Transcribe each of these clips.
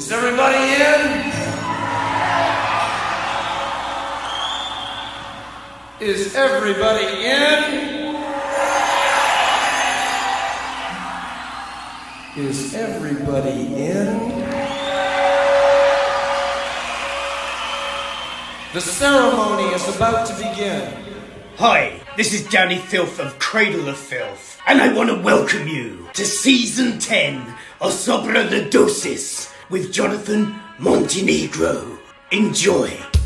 Is everybody in? Is everybody in? Is everybody in? The ceremony is about to begin. Hi, this is Danny Filth of Cradle of Filth, and I want to welcome you to season 10 of Sopra the Dosis with Jonathan Montenegro. Enjoy.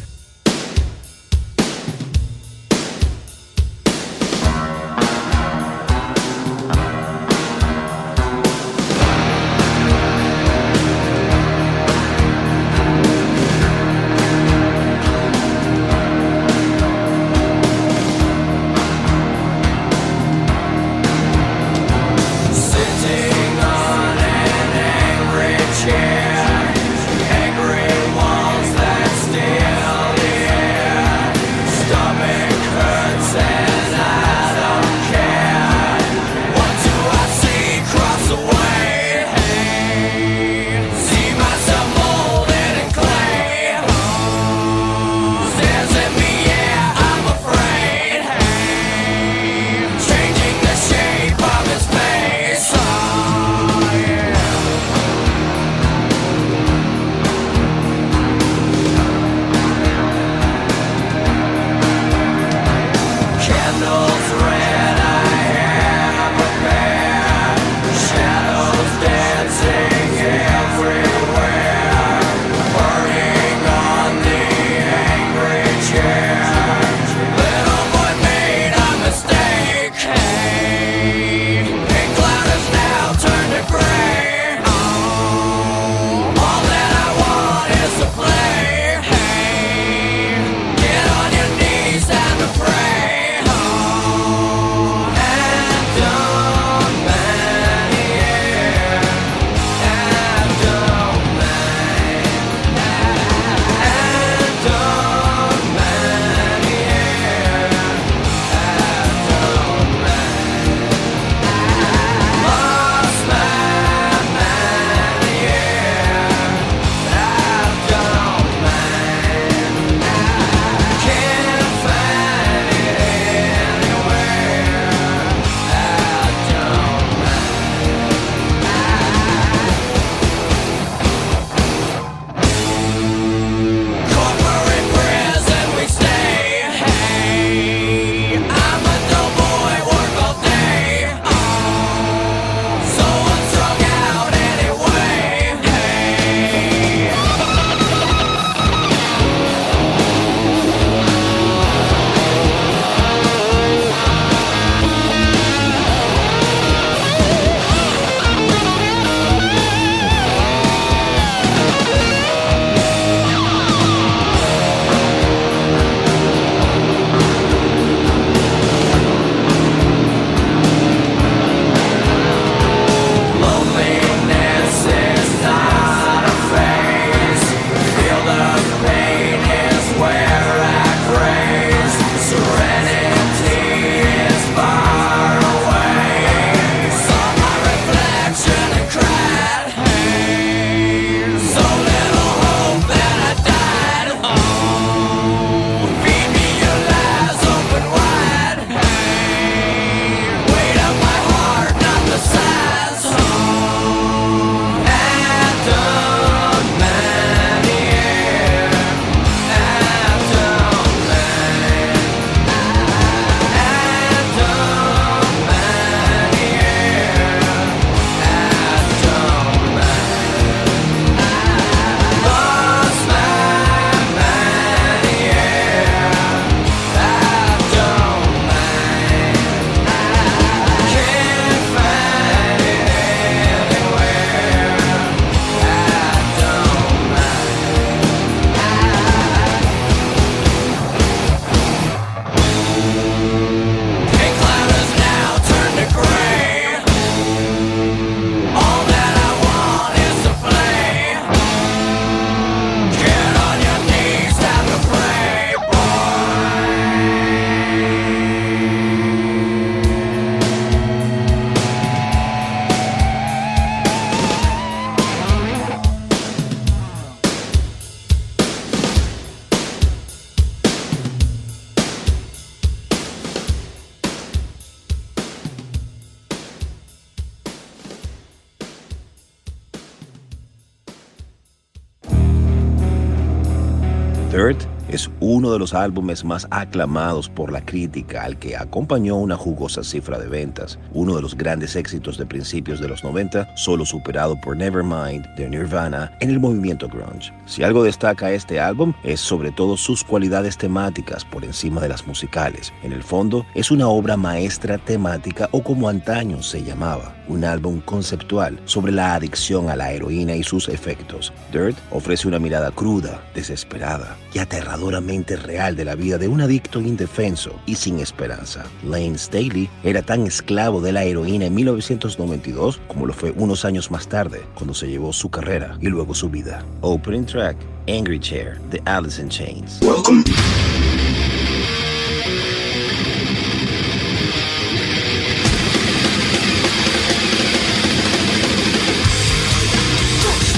Third es uno de los álbumes más aclamados por la crítica al que acompañó una jugosa cifra de ventas, uno de los grandes éxitos de principios de los 90, solo superado por Nevermind de Nirvana en el movimiento grunge. Si algo destaca este álbum es sobre todo sus cualidades temáticas por encima de las musicales. En el fondo es una obra maestra temática o como antaño se llamaba, un álbum conceptual sobre la adicción a la heroína y sus efectos. Dirt ofrece una mirada cruda, desesperada y aterradoramente real de la vida de un adicto indefenso y sin esperanza. Lane Staley era tan esclavo de la heroína en 1992 como lo fue unos años más tarde, cuando se llevó su carrera y luego su vida. Opening track, Angry Chair, de Alice in Chains.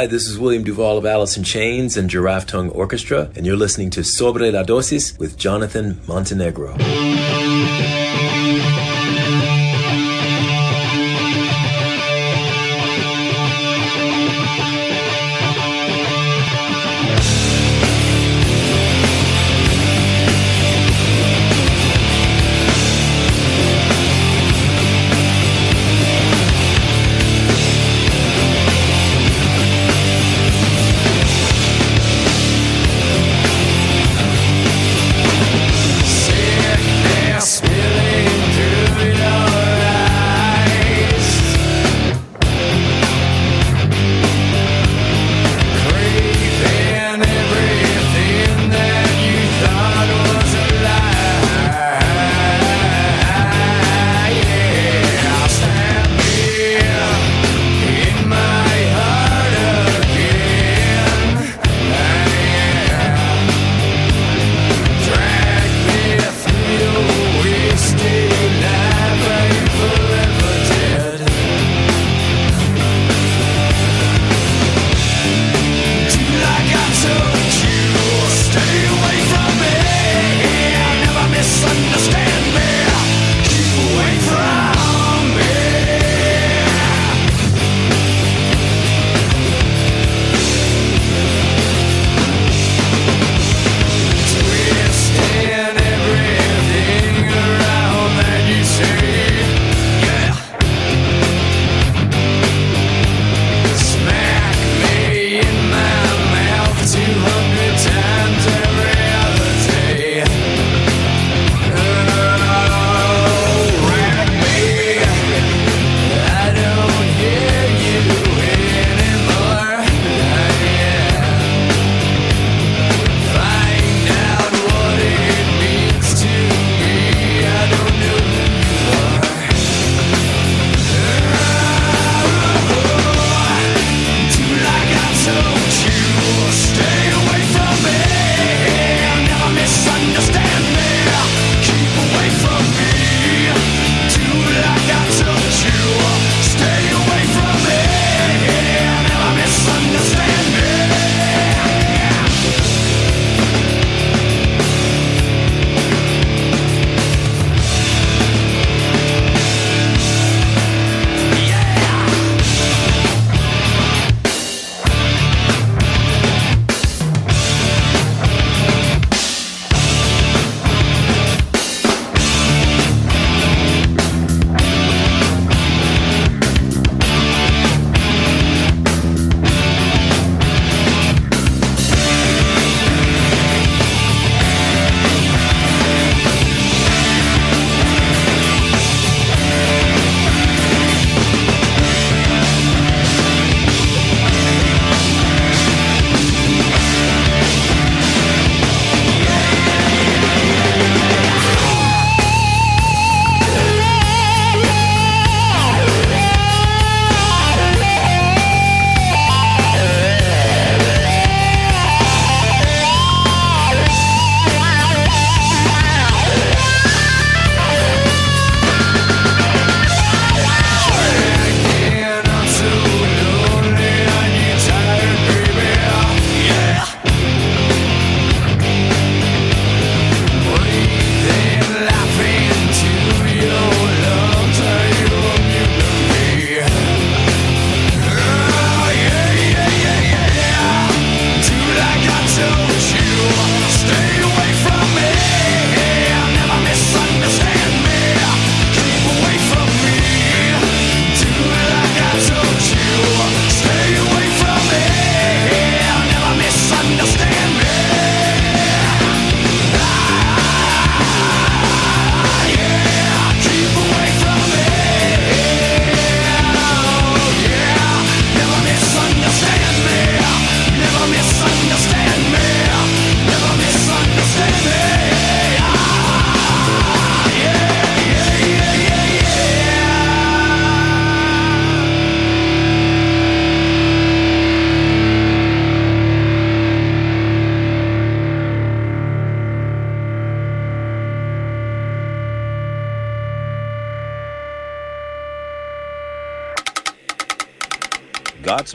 Hi, this is William Duvall of Alice in Chains and Giraffe Tongue Orchestra, and you're listening to Sobre la Dosis with Jonathan Montenegro.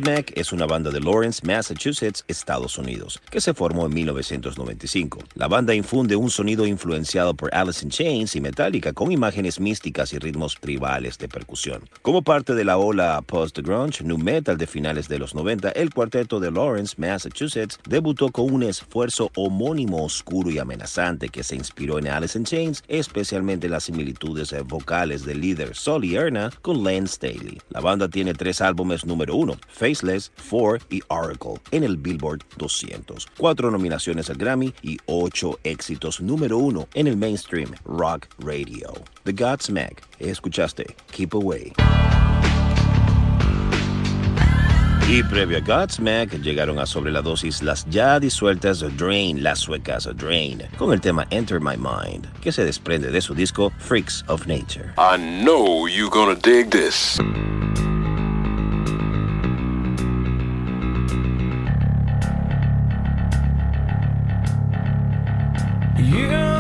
Godsmack es una banda de Lawrence, Massachusetts, Estados Unidos, que se formó en 1995. La banda infunde un sonido influenciado por Alice in Chains y Metallica con imágenes místicas y ritmos tribales de percusión. Como parte de la ola post-grunge, nu metal de finales de los 90, el cuarteto de Lawrence, Massachusetts, debutó con un esfuerzo homónimo oscuro y amenazante que se inspiró en Alice in Chains, especialmente las similitudes vocales del líder Solly Erna con Len Staley. La banda tiene tres álbumes número uno, Faceless, Four y Oracle, en el Billboard 200, cuatro nominaciones al Grammy y ocho éxitos número uno en el mainstream rock radio. The Godsmack, escuchaste Keep Away. Y previo a Godsmack llegaron a sobre la dosis las ya disueltas Drain, las suecas Drain, con el tema Enter My Mind, que se desprende de su disco Freaks of Nature. I know you gonna dig this. You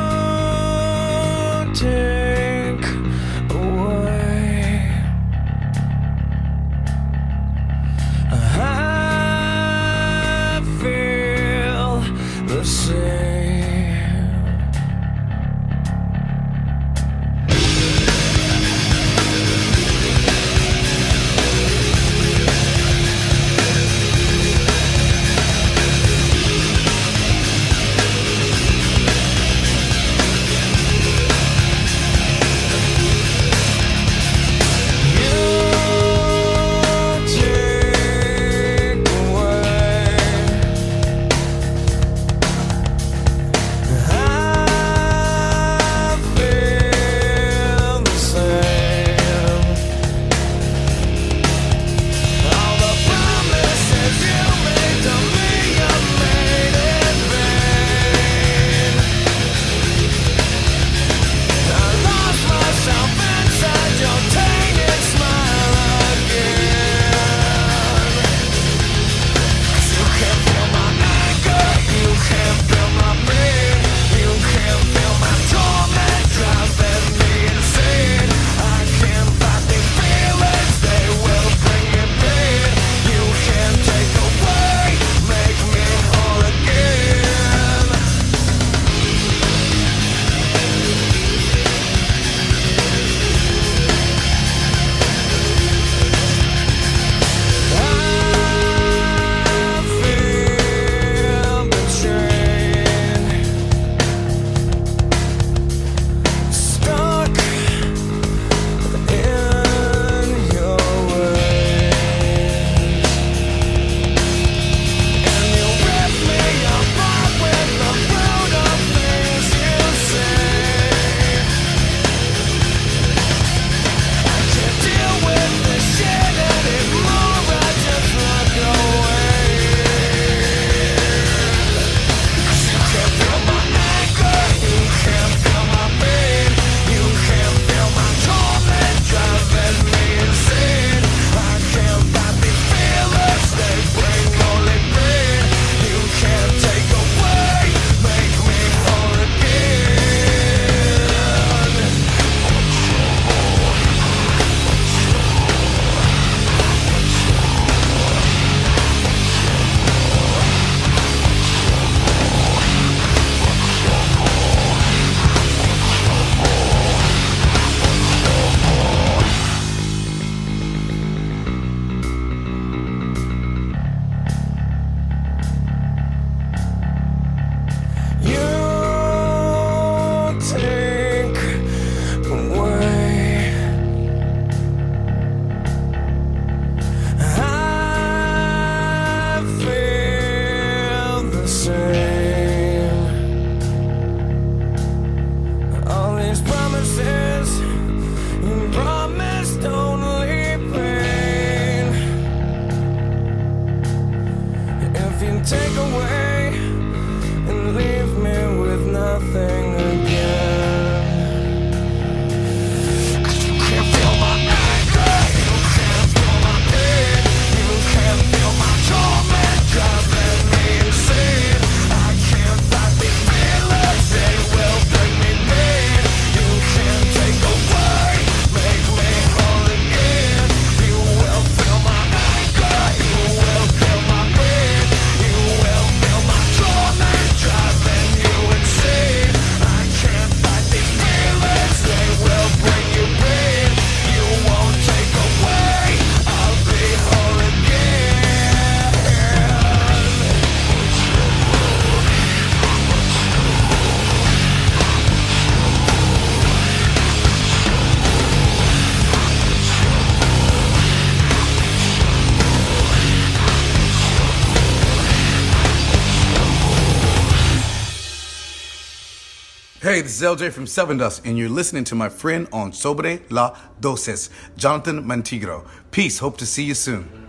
Hey, this LJ from Seven Dust, and you're listening to my friend on Sobre la Dosis, Jonathan Mantigro. Peace. Hope to see you soon.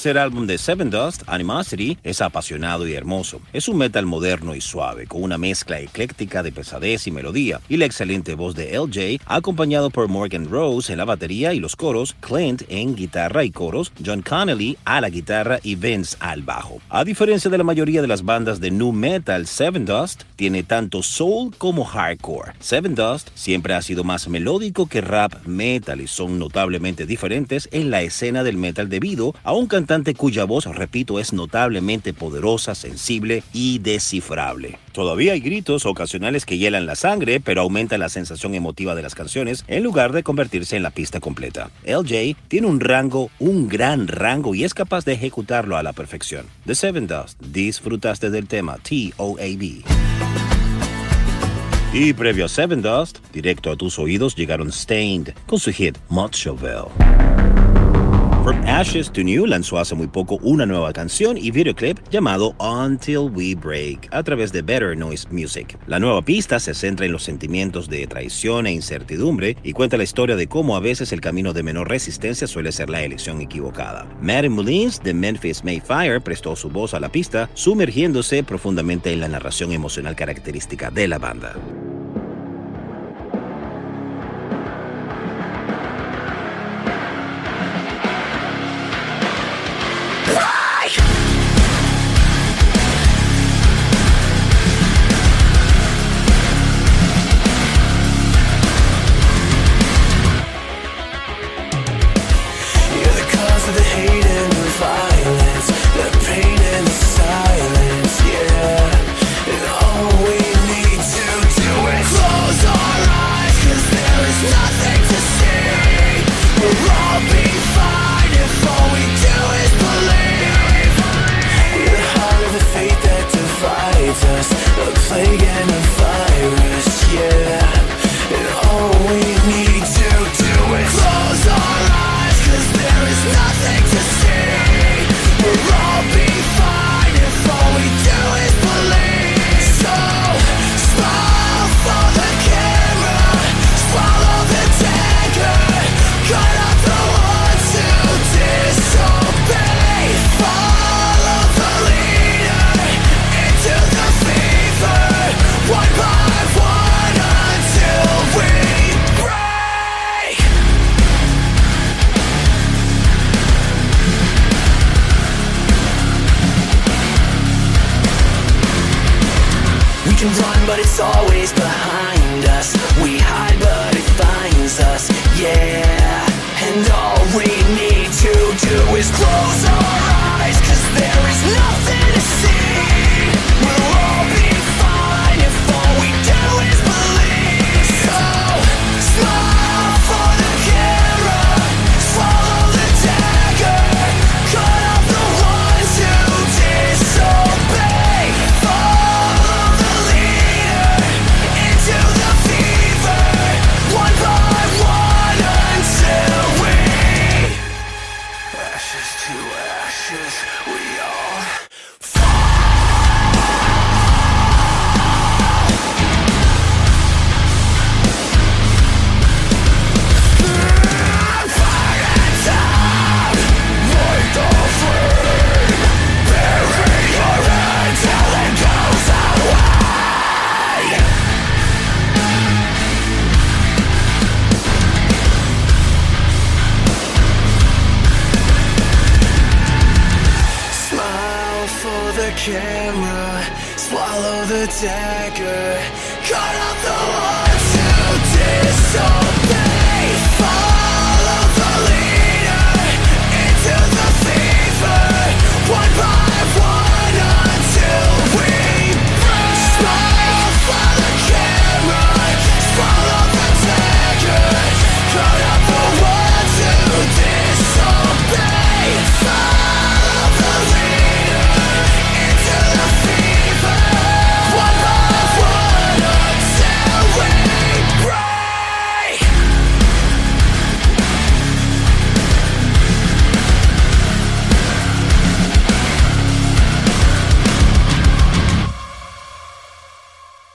Tercer álbum de Seven Dust, Animosity, es apasionado y hermoso. Es un metal moderno y suave, con una mezcla ecléctica de pesadez y melodía, y la excelente voz de LJ, acompañado por Morgan Rose en la batería y los coros, Clint en guitarra y coros, John Connolly a la guitarra y Vince al bajo. A diferencia de la mayoría de las bandas de nu metal, Seven Dust tiene tanto soul como hardcore. Seven Dust siempre ha sido más melódico que rap metal y son notablemente diferentes en la escena del metal debido a un cantante cuya voz, repito, es notablemente poderosa, sensible y descifrable. Todavía hay gritos ocasionales que hielan la sangre, pero aumenta la sensación emotiva de las canciones en lugar de convertirse en la pista completa. LJ tiene un rango, un gran rango y es capaz de ejecutarlo a la perfección. The Seven Dust, disfrutaste del tema T-O-A-B. Y previo a Seven Dust, directo a tus oídos llegaron Stained con su hit Mud From Ashes to New lanzó hace muy poco una nueva canción y videoclip llamado Until We Break a través de Better Noise Music. La nueva pista se centra en los sentimientos de traición e incertidumbre y cuenta la historia de cómo a veces el camino de menor resistencia suele ser la elección equivocada. Mary Mullins de Memphis Mayfire prestó su voz a la pista, sumergiéndose profundamente en la narración emocional característica de la banda. us A plague and a virus, yeah. And all we always behind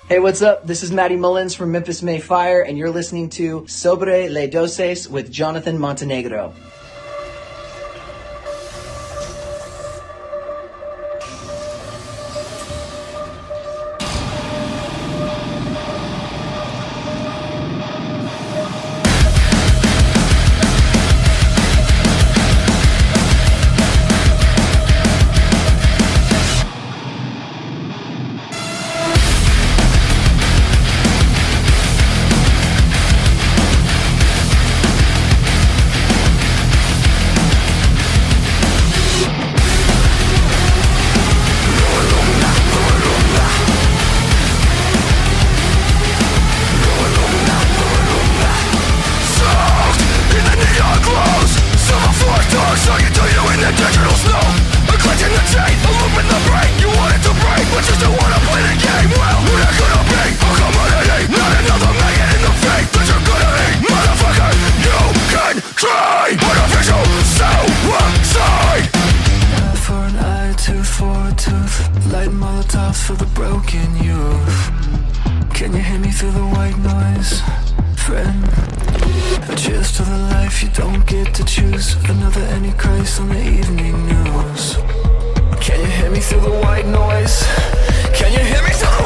Hey, what's up? This is Maddie Mullins from Memphis May Fire, and you're listening to Sobre Le Doses with Jonathan Montenegro. Life you don't get to choose. Another Antichrist on the evening news. Can you hear me through the white noise? Can you hear me through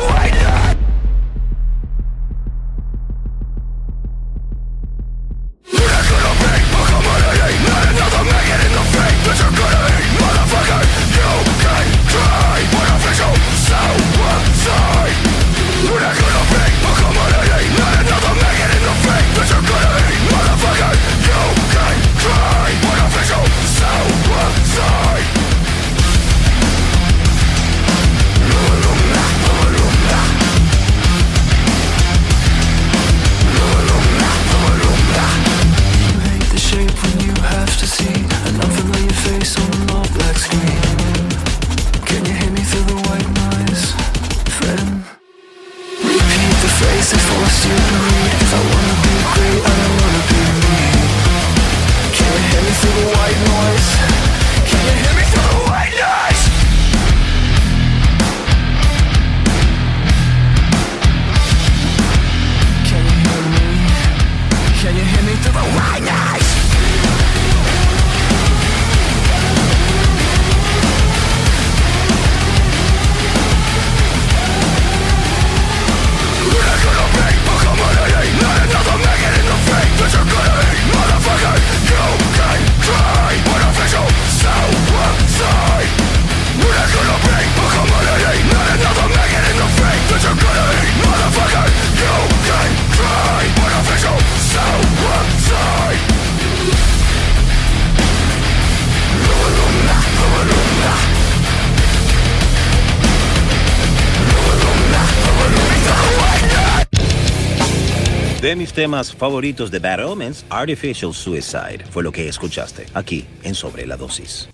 De mis temas favoritos de Bad Omens, Artificial Suicide fue lo que escuchaste aquí en Sobre la Dosis.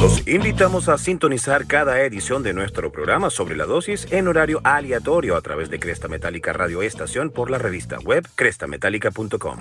Los invitamos a sintonizar cada edición de nuestro programa Sobre la Dosis en horario aleatorio a través de Cresta Metálica Radio Estación por la revista web crestametálica.com.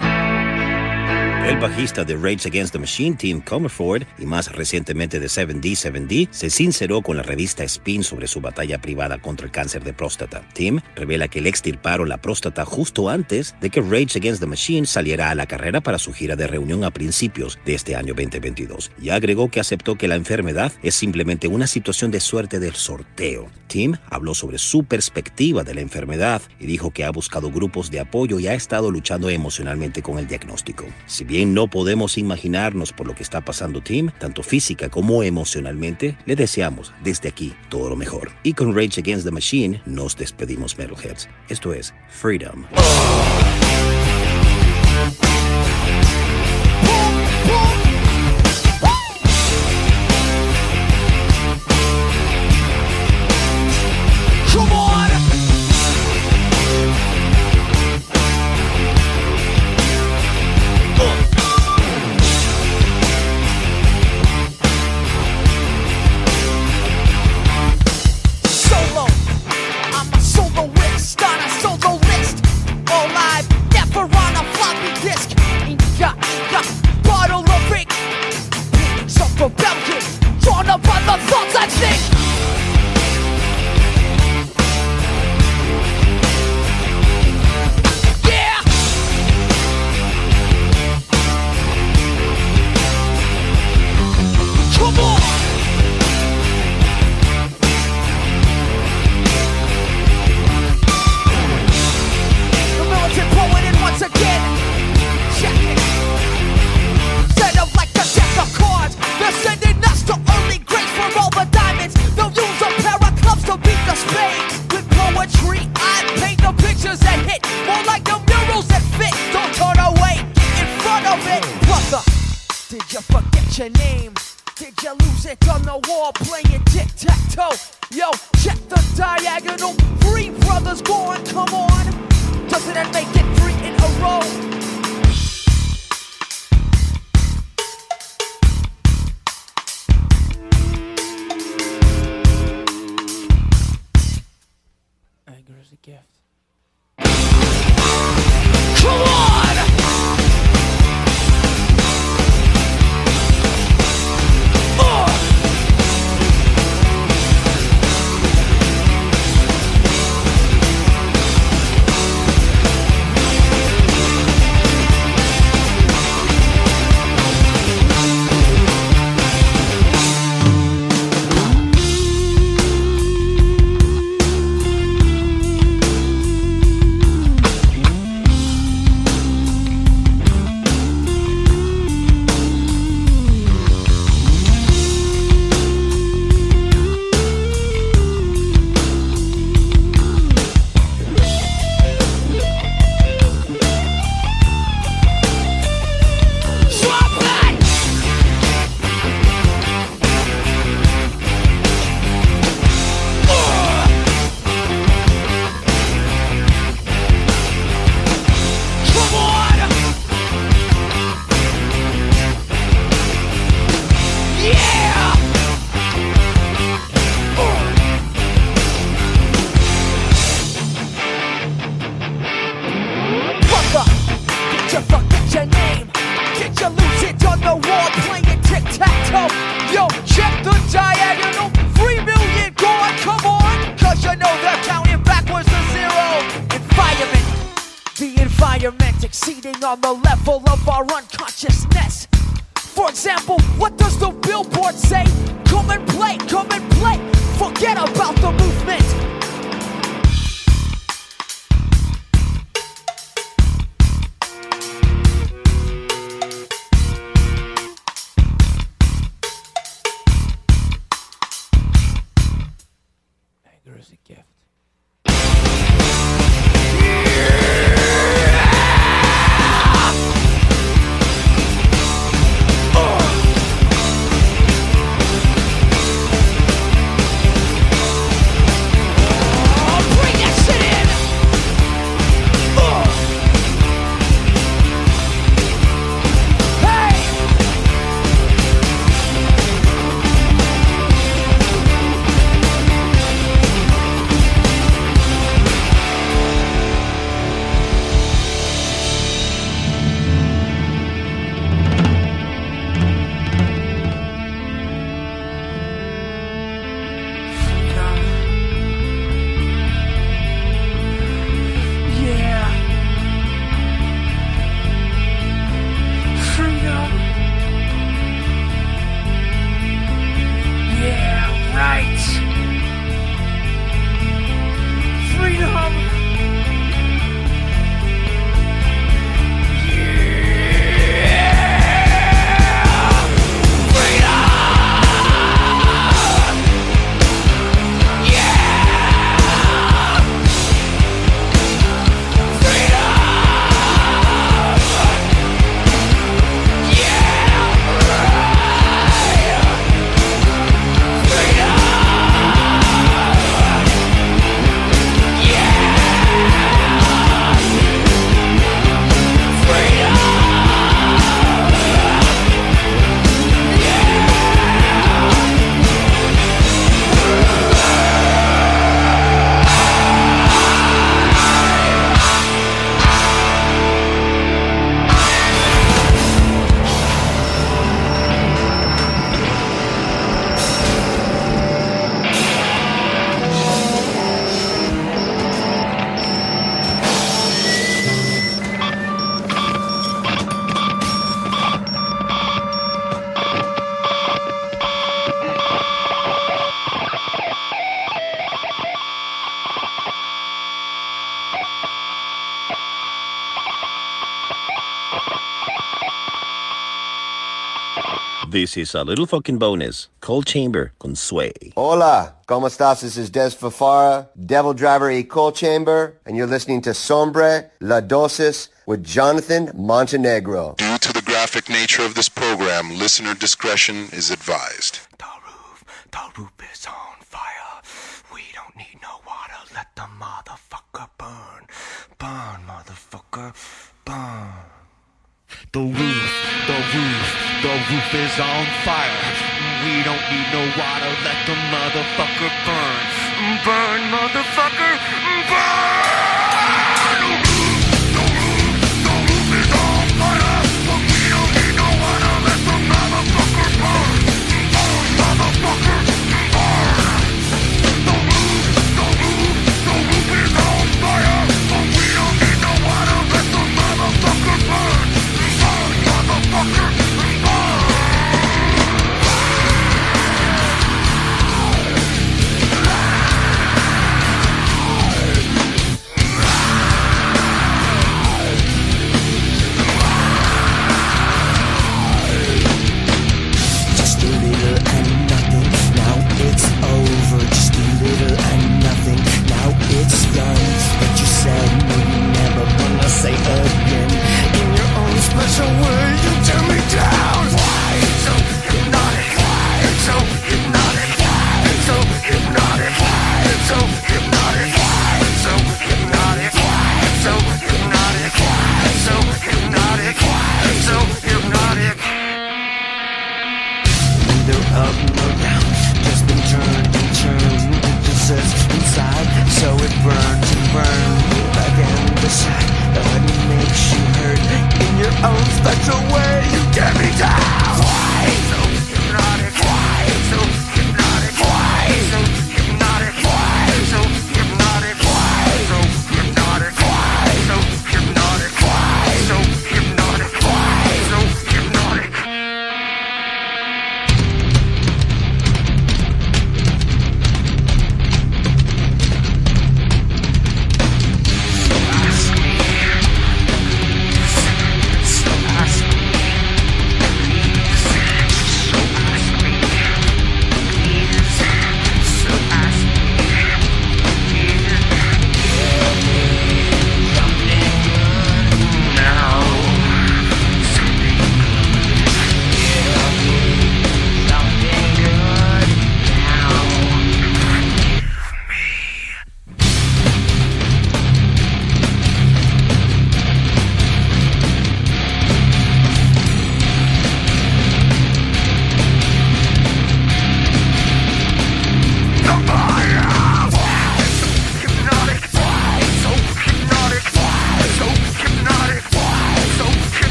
El bajista de Rage Against the Machine, Tim Comerford, y más recientemente de 7D7D, se sinceró con la revista Spin sobre su batalla privada contra el cáncer de próstata. Tim revela que le extirparon la próstata justo antes de que Rage Against the Machine saliera a la carrera para su gira de reunión a principios de este año 2022. Y agregó que aceptó que la enfermedad es simplemente una situación de suerte del sorteo. Tim habló sobre su perspectiva de la enfermedad y dijo que ha buscado grupos de apoyo y ha estado luchando emocionalmente con el diagnóstico. Bien no podemos imaginarnos por lo que está pasando Tim, tanto física como emocionalmente, le deseamos desde aquí todo lo mejor. Y con Rage Against the Machine nos despedimos Metalheads. Esto es Freedom. You forget your name? Did you lose it on the wall playing tic tac toe? Yo, check the diagonal. Three brothers gone, come on. Doesn't that make it three in a row? Anger is a gift. This is a little fucking bonus. Cold Chamber con Sway. Hola, ¿cómo estás? This is Des Fafara, Devil Driver Eco Chamber, and you're listening to Sombre La Dosis with Jonathan Montenegro. Due to the graphic nature of this program, listener discretion is advised. The roof, The roof is on fire. We don't need no water. Let the motherfucker burn. Burn, motherfucker. Burn. The roof, the roof, the roof is on fire. We don't need no water. Let the motherfucker burn. Burn, motherfucker. Burn!